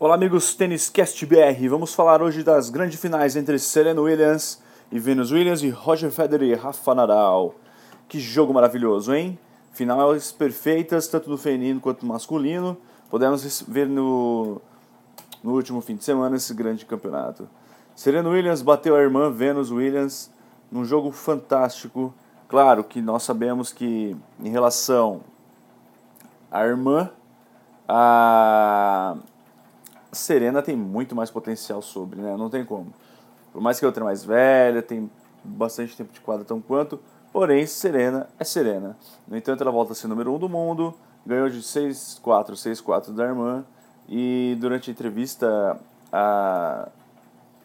Olá amigos Tênis Cast BR, vamos falar hoje das grandes finais entre Serena Williams e Venus Williams e Roger Federer e Rafa Nadal. Que jogo maravilhoso, hein? Finais perfeitas, tanto no feminino quanto no masculino. Podemos ver no, no último fim de semana esse grande campeonato. Serena Williams bateu a irmã Venus Williams num jogo fantástico. Claro que nós sabemos que em relação à irmã, a Serena tem muito mais potencial sobre, né? Não tem como. Por mais que a outra é mais velha, tem bastante tempo de quadra tão quanto, porém Serena é Serena. No entanto, ela volta a ser número 1 um do mundo, ganhou de 6-4, 6-4 da irmã, e durante a entrevista a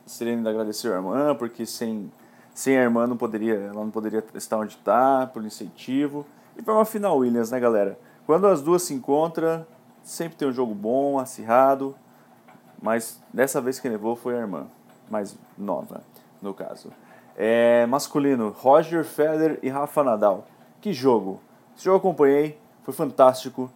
Serena agradeceu a irmã, porque sem, sem a irmã não poderia, ela não poderia estar onde está, por incentivo. E foi uma final Williams, né, galera? Quando as duas se encontram, sempre tem um jogo bom, acirrado, mas dessa vez quem levou foi a irmã, mais nova, no caso. É, masculino, Roger Federer e Rafa Nadal. Que jogo! Esse jogo eu acompanhei, foi fantástico,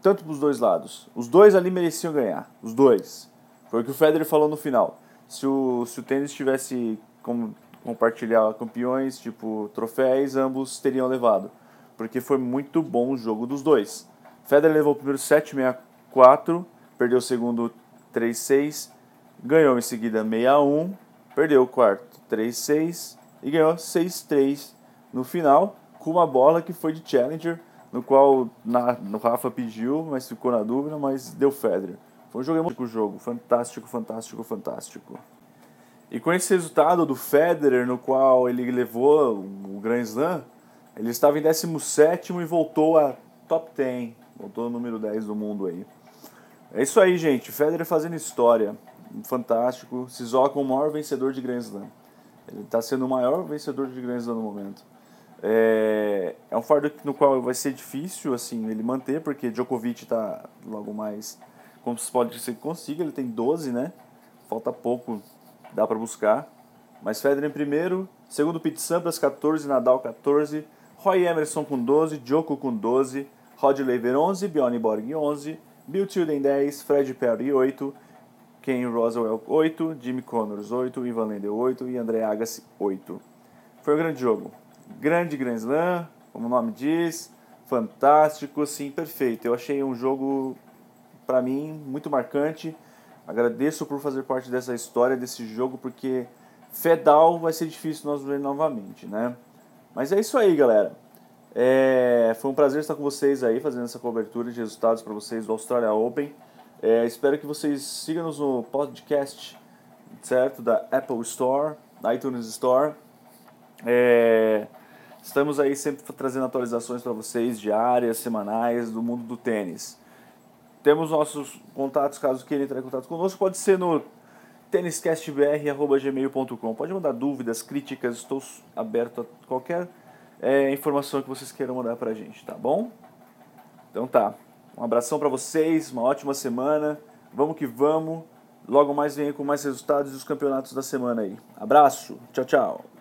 tanto para os dois lados. Os dois ali mereciam ganhar, os dois. Foi o que o Federer falou no final. Se o, se o tênis tivesse como compartilhar campeões, tipo troféus, ambos teriam levado. Porque foi muito bom o jogo dos dois. Federer levou o primeiro 7-6-4, perdeu o segundo 3-6, ganhou em seguida 6-1, perdeu o quarto 3-6 e ganhou 6-3 no final, com uma bola que foi de Challenger, no qual na, no Rafa pediu, mas ficou na dúvida, mas deu Federer. Foi um jogo muito jogo, fantástico, fantástico, fantástico. E com esse resultado do Federer, no qual ele levou o Grand Slam, ele estava em 17 e voltou a top 10, voltou no número 10 do mundo aí. É isso aí, gente. Federer fazendo história. Fantástico. Sisoca o maior vencedor de Grand Slam. Ele está sendo o maior vencedor de Grand Slam no momento. É, é um fardo no qual vai ser difícil assim ele manter, porque Djokovic está logo mais. Como se pode ser que consiga, ele tem 12, né? Falta pouco, dá para buscar. Mas Federer em primeiro, segundo Pete Sampras 14, Nadal 14, Roy Emerson com 12, Djoko com 12, Rod Laver 11, Bjorn Borg 11, Bill Tilden 10, Fred Perry 8, Ken Roswell 8, Jimmy Connors 8, Ivan Lendl 8 e André Agassi 8. Foi um grande jogo. Grande Grand Slam, como o nome diz, fantástico, sim, perfeito. Eu achei um jogo, para mim, muito marcante. Agradeço por fazer parte dessa história, desse jogo, porque Fedal vai ser difícil nós ver novamente, né? Mas é isso aí, galera. É, foi um prazer estar com vocês aí, fazendo essa cobertura de resultados para vocês do Australia Open. É, espero que vocês sigam-nos no podcast, certo? Da Apple Store, iTunes Store. É, estamos aí sempre trazendo atualizações para vocês, diárias, semanais, do mundo do tênis. Temos nossos contatos, caso queiram entrar em contato conosco, pode ser no têniscastbr.gmail.com. Pode mandar dúvidas, críticas, estou aberto a qualquer é, informação que vocês queiram mandar pra gente, tá bom? Então tá. Um abração para vocês, uma ótima semana. Vamos que vamos. Logo mais venha com mais resultados dos campeonatos da semana aí. Abraço. Tchau, tchau.